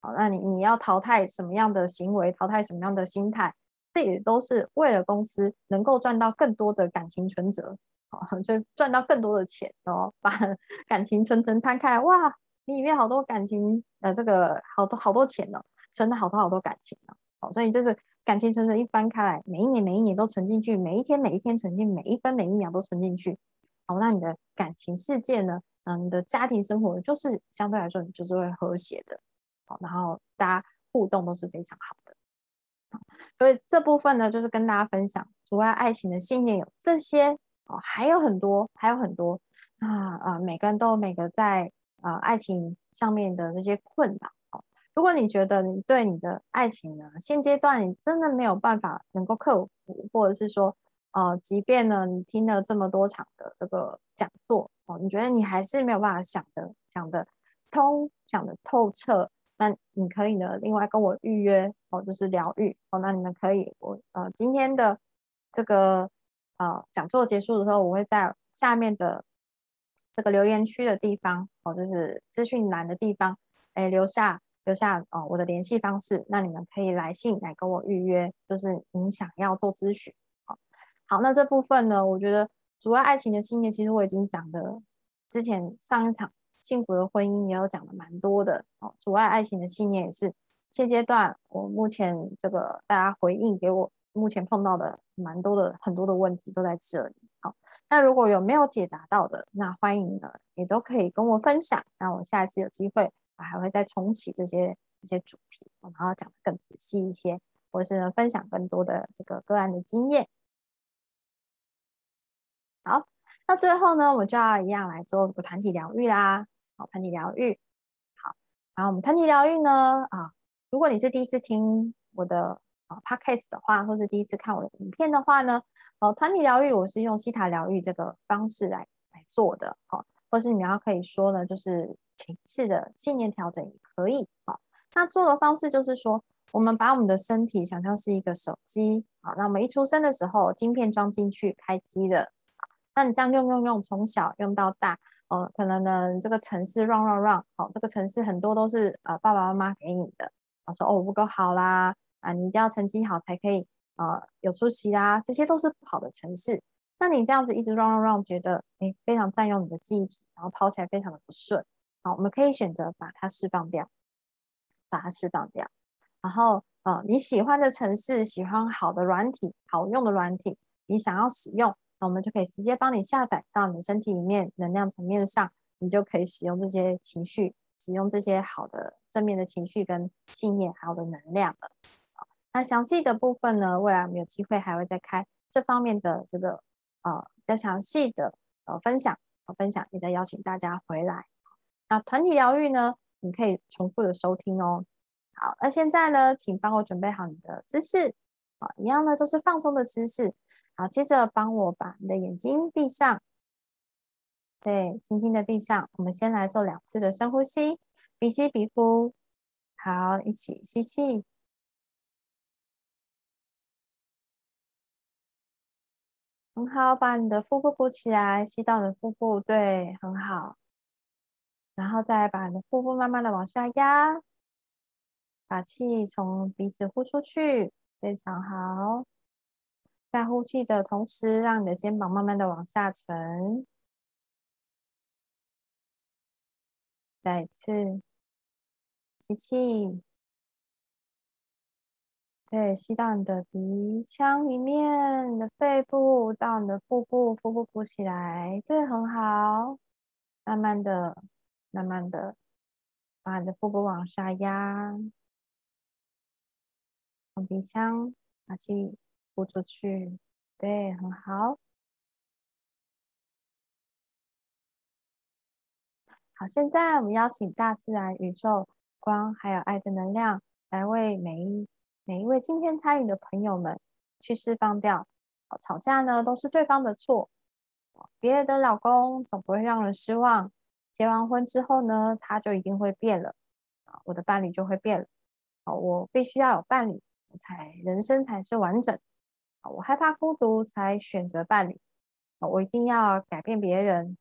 好，那你你要淘汰什么样的行为，淘汰什么样的心态，这也都是为了公司能够赚到更多的感情存折，好，就赚到更多的钱哦。把 感情存折摊开，哇，你里面好多感情，呃，这个好多好多钱呢，存了好多好多感情呢。好，所以就是。感情存折一翻开来，每一年每一年都存进去，每一天每一天存进，每一分每一秒都存进去。好，那你的感情世界呢，嗯，你的家庭生活就是相对来说你就是会和谐的，好，然后大家互动都是非常好的。所以这部分呢，就是跟大家分享阻碍爱情的信念有这些哦，还有很多，还有很多啊啊，每个人都有每个在啊爱情上面的这些困扰。如果你觉得你对你的爱情呢，现阶段你真的没有办法能够克服，或者是说呃，即便呢你听了这么多场的这个讲座哦，你觉得你还是没有办法想的想的通，想的透彻。那你可以呢，另外跟我预约哦，就是疗愈哦。那你们可以，我呃今天的这个呃讲座结束的时候，我会在下面的这个留言区的地方哦，就是资讯栏的地方，哎留下留下哦我的联系方式。那你们可以来信来跟我预约，就是你想要做咨询。好，好，那这部分呢，我觉得阻碍爱情的信念，其实我已经讲的之前上一场。幸福的婚姻也有讲的蛮多的哦，阻碍爱情的信念也是现阶段我目前这个大家回应给我目前碰到的蛮多的很多的问题都在这里。好，那如果有没有解答到的，那欢迎呢也都可以跟我分享。那我下一次有机会，还会再重启这些这些主题，然后讲的更仔细一些，或是呢分享更多的这个个案的经验。好，那最后呢，我就要一样来做这个团体疗愈啦。好，团体疗愈。好，然后我们团体疗愈呢，啊，如果你是第一次听我的啊 podcast 的话，或是第一次看我的影片的话呢，哦，团体疗愈我是用西塔疗愈这个方式来来做的，好，或是你要可以说呢，就是情绪的信念调整也可以，好，那做的方式就是说，我们把我们的身体想象是一个手机，好，那我们一出生的时候，晶片装进去开机的，那你这样用用用，从小用到大。哦，可能呢，这个城市 run run run，好，这个城市很多都是呃爸爸妈妈给你的，啊说哦不够好啦，啊你一定要成绩好才可以，呃有出息啦，这些都是不好的城市。那你这样子一直 run run run，觉得哎非常占用你的记忆体，然后抛起来非常的不顺。好，我们可以选择把它释放掉，把它释放掉。然后呃你喜欢的城市，喜欢好的软体，好用的软体，你想要使用。那我们就可以直接帮你下载到你身体里面，能量层面上，你就可以使用这些情绪，使用这些好的正面的情绪跟信念，还有的能量了。那详细的部分呢，未来我们有机会还会再开这方面的这个呃比较详细的呃分享，分享也再邀请大家回来。那团体疗愈呢，你可以重复的收听哦。好，那现在呢，请帮我准备好你的姿势，啊，一样呢都是放松的姿势。好，接着帮我把你的眼睛闭上，对，轻轻的闭上。我们先来做两次的深呼吸，鼻吸鼻呼。好，一起吸气，很好，把你的腹部鼓起来，吸到你的腹部，对，很好。然后再把你的腹部慢慢的往下压，把气从鼻子呼出去，非常好。在呼气的同时，让你的肩膀慢慢的往下沉。再一次吸气，对，吸到你的鼻腔里面，你的肺部到你的腹部，腹部鼓起来，对，很好。慢慢的、慢慢的，把你的腹部往下压，从鼻腔把气。呼出去，对，很好。好，现在我们邀请大自然、宇宙、光还有爱的能量，来为每一每一位今天参与的朋友们去释放掉。吵架呢，都是对方的错。别人的老公总不会让人失望。结完婚之后呢，他就一定会变了。啊，我的伴侣就会变了。我必须要有伴侣，才人生才是完整。我害怕孤独，才选择伴侣。我一定要改变别人，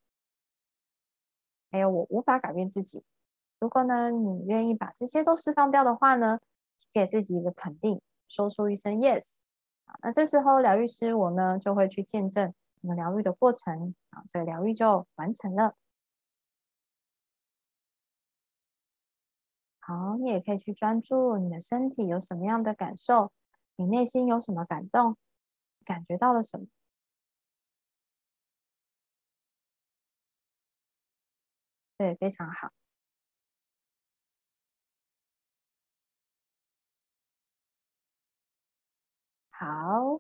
还有我无法改变自己。如果呢，你愿意把这些都释放掉的话呢，给自己一个肯定，说出一声 yes。那这时候疗愈师我呢就会去见证你们疗愈的过程，啊，这个疗愈就完成了。好，你也可以去专注你的身体有什么样的感受，你内心有什么感动。感觉到了什么？对，非常好。好，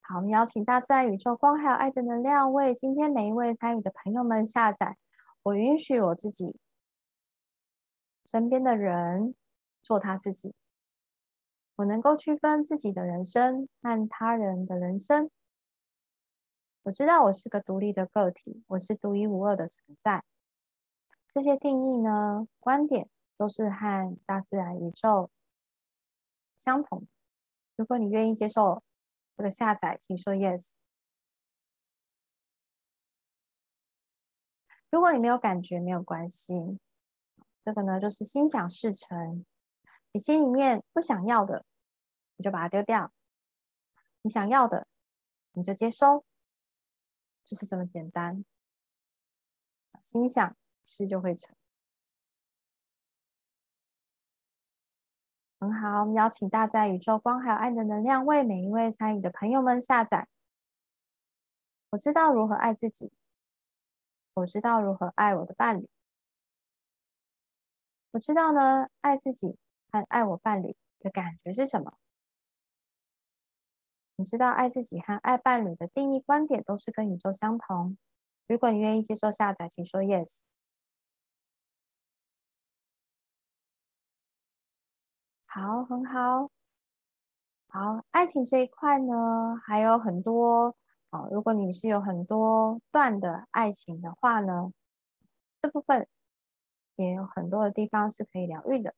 好，我们邀请大自然、宇宙、光还有爱的能量，为今天每一位参与的朋友们下载。我允许我自己身边的人做他自己，我能够区分自己的人生和他人的人生。我知道我是个独立的个体，我是独一无二的存在。这些定义呢，观点都是和大自然、宇宙。相同。如果你愿意接受这个下载，请说 yes。如果你没有感觉，没有关系。这个呢，就是心想事成。你心里面不想要的，你就把它丢掉；你想要的，你就接收，就是这么简单。心想事就会成。很好，我们邀请大在宇宙光还有爱的能量，为每一位参与的朋友们下载。我知道如何爱自己，我知道如何爱我的伴侣，我知道呢，爱自己和爱我伴侣的感觉是什么？你知道爱自己和爱伴侣的定义观点都是跟宇宙相同。如果你愿意接受下载，请说 yes。好，很好，好，爱情这一块呢，还有很多啊。如果你是有很多段的爱情的话呢，这部分也有很多的地方是可以疗愈的。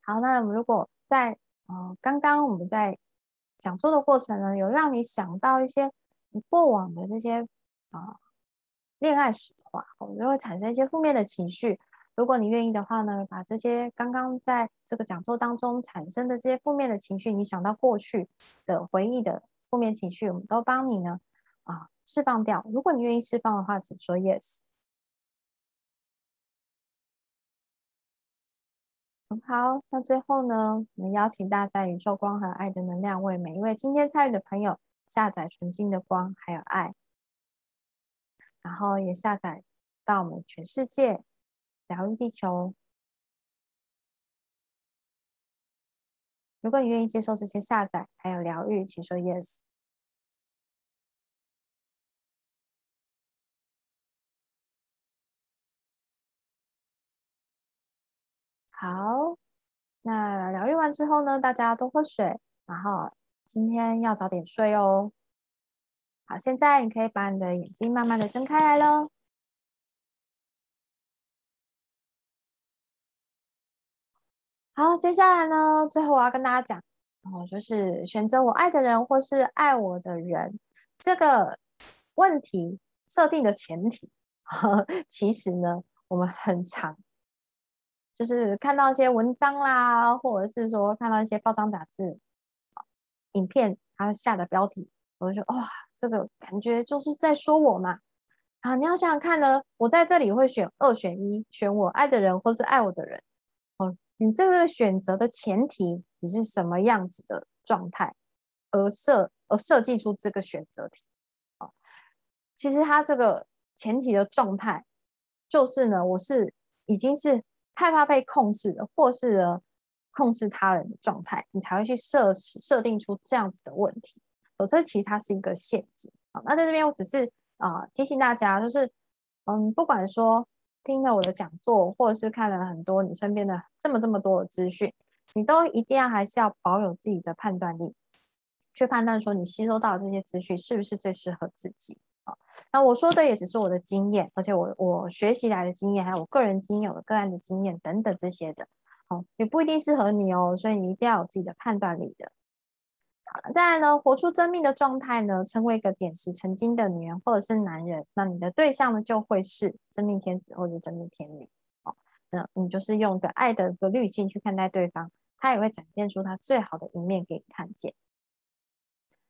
好，那如果在呃刚刚我们在讲座的过程呢，有让你想到一些过往的这些啊恋爱史的话，我们就会产生一些负面的情绪。如果你愿意的话呢，把这些刚刚在这个讲座当中产生的这些负面的情绪，你想到过去的回忆的负面情绪，我们都帮你呢啊释放掉。如果你愿意释放的话，请说 yes。很好，那最后呢，我们邀请大家宇宙光和爱的能量，为每一位今天参与的朋友下载纯净的光还有爱，然后也下载到我们全世界。疗愈地球。如果你愿意接受这些下载还有疗愈，请说 yes。好，那疗愈完之后呢？大家多喝水，然后今天要早点睡哦。好，现在你可以把你的眼睛慢慢的睁开来喽。好，接下来呢，最后我要跟大家讲，哦，就是选择我爱的人或是爱我的人这个问题设定的前提，其实呢，我们很常就是看到一些文章啦，或者是说看到一些报章杂志、影片，它下的标题，我就说哇，这个感觉就是在说我嘛。啊，你要想想看呢，我在这里会选二选一，选我爱的人或是爱我的人，你这个选择的前提，你是什么样子的状态，而设而设计出这个选择题啊？其实它这个前提的状态，就是呢，我是已经是害怕被控制的，或是呢控制他人的状态，你才会去设设定出这样子的问题。否则，其实它是一个陷阱啊。那在这边，我只是啊提醒大家，就是嗯，不管说。听了我的讲座，或者是看了很多你身边的这么这么多的资讯，你都一定要还是要保有自己的判断力，去判断说你吸收到这些资讯是不是最适合自己啊？那我说的也只是我的经验，而且我我学习来的经验，还有我个人经验、我个案的经验等等这些的，哦，也不一定适合你哦，所以你一定要有自己的判断力的。再来呢，活出真命的状态呢，成为一个点石成金的女人或者是男人，那你的对象呢就会是真命天子或者真命天女。哦，那你就是用的爱的个滤镜去看待对方，他也会展现出他最好的一面给你看见。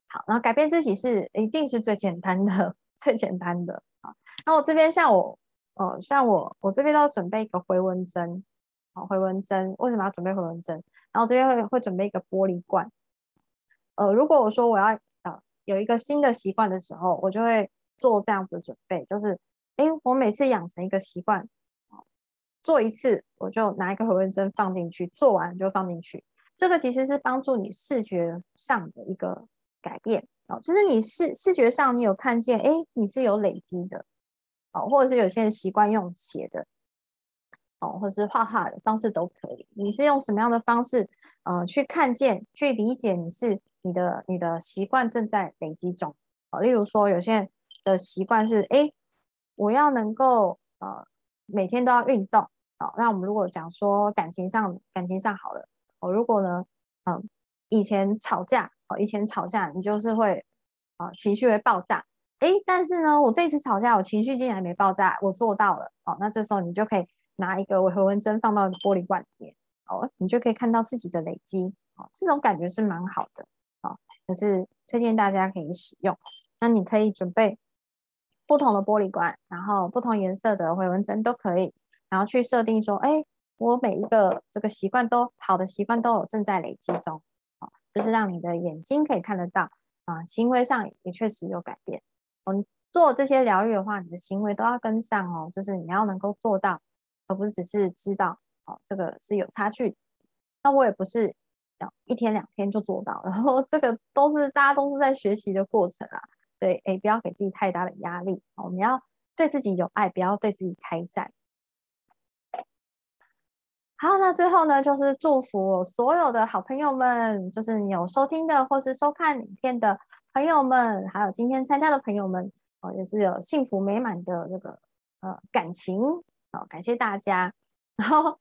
好，然后改变自己是一定是最简单的，最简单的啊。那我这边像我，哦，像我，我这边都要准备一个回纹针，好，回纹针为什么要准备回纹针？然后这边会会准备一个玻璃罐。呃，如果我说我要呃有一个新的习惯的时候，我就会做这样子准备，就是哎，我每次养成一个习惯，做一次我就拿一个回纹针放进去，做完就放进去。这个其实是帮助你视觉上的一个改变哦，就是你视视觉上你有看见，哎，你是有累积的哦，或者是有些人习惯用写的哦，或者是画画的方式都可以。你是用什么样的方式，呃，去看见、去理解你是你的你的习惯正在累积中哦。例如说，有些人的习惯是，哎，我要能够呃每天都要运动哦。那我们如果讲说感情上，感情上好了。哦，如果呢，嗯，以前吵架，哦，以前吵架，你就是会，啊，情绪会爆炸，诶，但是呢，我这次吵架，我情绪竟然没爆炸，我做到了，哦，那这时候你就可以拿一个回纹针放到玻璃罐里面，哦，你就可以看到自己的累积，哦，这种感觉是蛮好的，可是推荐大家可以使用，那你可以准备不同的玻璃罐，然后不同颜色的回纹针都可以，然后去设定说，哎。我每一个这个习惯都好的习惯都有正在累积中，啊，就是让你的眼睛可以看得到啊，行为上也确实有改变。我们，做这些疗愈的话，你的行为都要跟上哦，就是你要能够做到，而不是只是知道哦，这个是有差距。那我也不是一天两天就做到，然后这个都是大家都是在学习的过程啊。对，哎，不要给自己太大的压力我们要对自己有爱，不要对自己开战。好，那最后呢，就是祝福所有的好朋友们，就是有收听的或是收看影片的朋友们，还有今天参加的朋友们，哦，也是有幸福美满的这个呃感情，哦，感谢大家。然后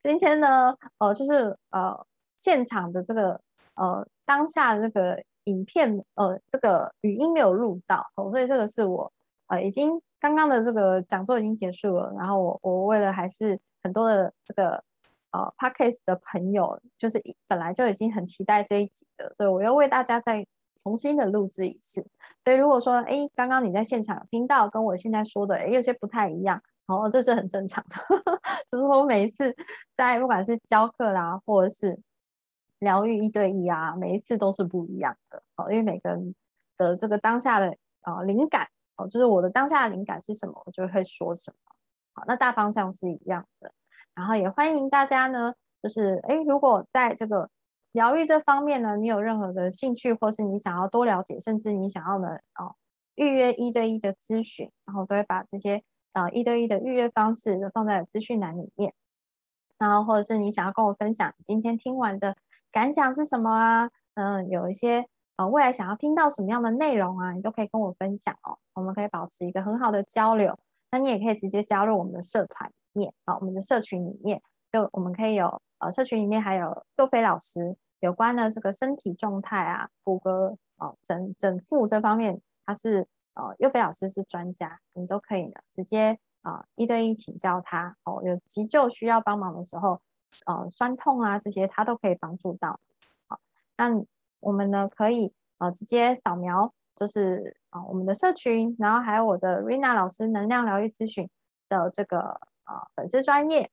今天呢，呃，就是呃现场的这个呃当下的这个影片，呃，这个语音没有录到，哦，所以这个是我呃已经刚刚的这个讲座已经结束了，然后我我为了还是。很多的这个呃 podcast 的朋友，就是本来就已经很期待这一集的，所以我又为大家再重新的录制一次。所以如果说，哎，刚刚你在现场听到跟我现在说的，哎，有些不太一样，哦，这是很正常的。只是我每一次在不管是教课啦，或者是疗愈一对一啊，每一次都是不一样的。哦，因为每个人的这个当下的啊灵感哦，就是我的当下的灵感是什么，我就会说什么。好，那大方向是一样的，然后也欢迎大家呢，就是哎，如果在这个疗愈这方面呢，你有任何的兴趣，或是你想要多了解，甚至你想要呢，哦，预约一对一的咨询，然后都会把这些呃一对一的预约方式都放在资讯栏里面，然后或者是你想要跟我分享今天听完的感想是什么啊？嗯，有一些呃未来想要听到什么样的内容啊，你都可以跟我分享哦，我们可以保持一个很好的交流。那你也可以直接加入我们的社团里面啊，我们的社群里面，就我们可以有呃，社群里面还有豆飞老师有关的这个身体状态啊、骨骼哦、整整复这方面，他是呃，幼飞老师是专家，你都可以呢，直接啊一对一请教他哦。有急救需要帮忙的时候，呃，酸痛啊这些它都可以帮助到。好，那我们呢可以呃直接扫描。就是啊，我们的社群，然后还有我的 Rina 老师能量疗愈咨询的这个呃粉丝专业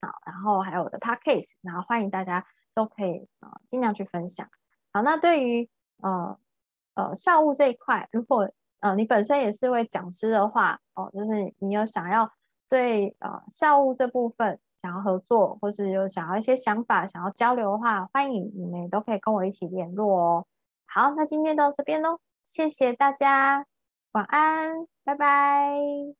好，然后还有我的 Podcast，然后欢迎大家都可以啊尽量去分享。好，那对于呃呃校务这一块，如果呃你本身也是位讲师的话，哦，就是你有想要对呃校务这部分想要合作，或是有想要一些想法想要交流的话，欢迎你们都可以跟我一起联络哦。好，那今天到这边喽，谢谢大家，晚安，拜拜。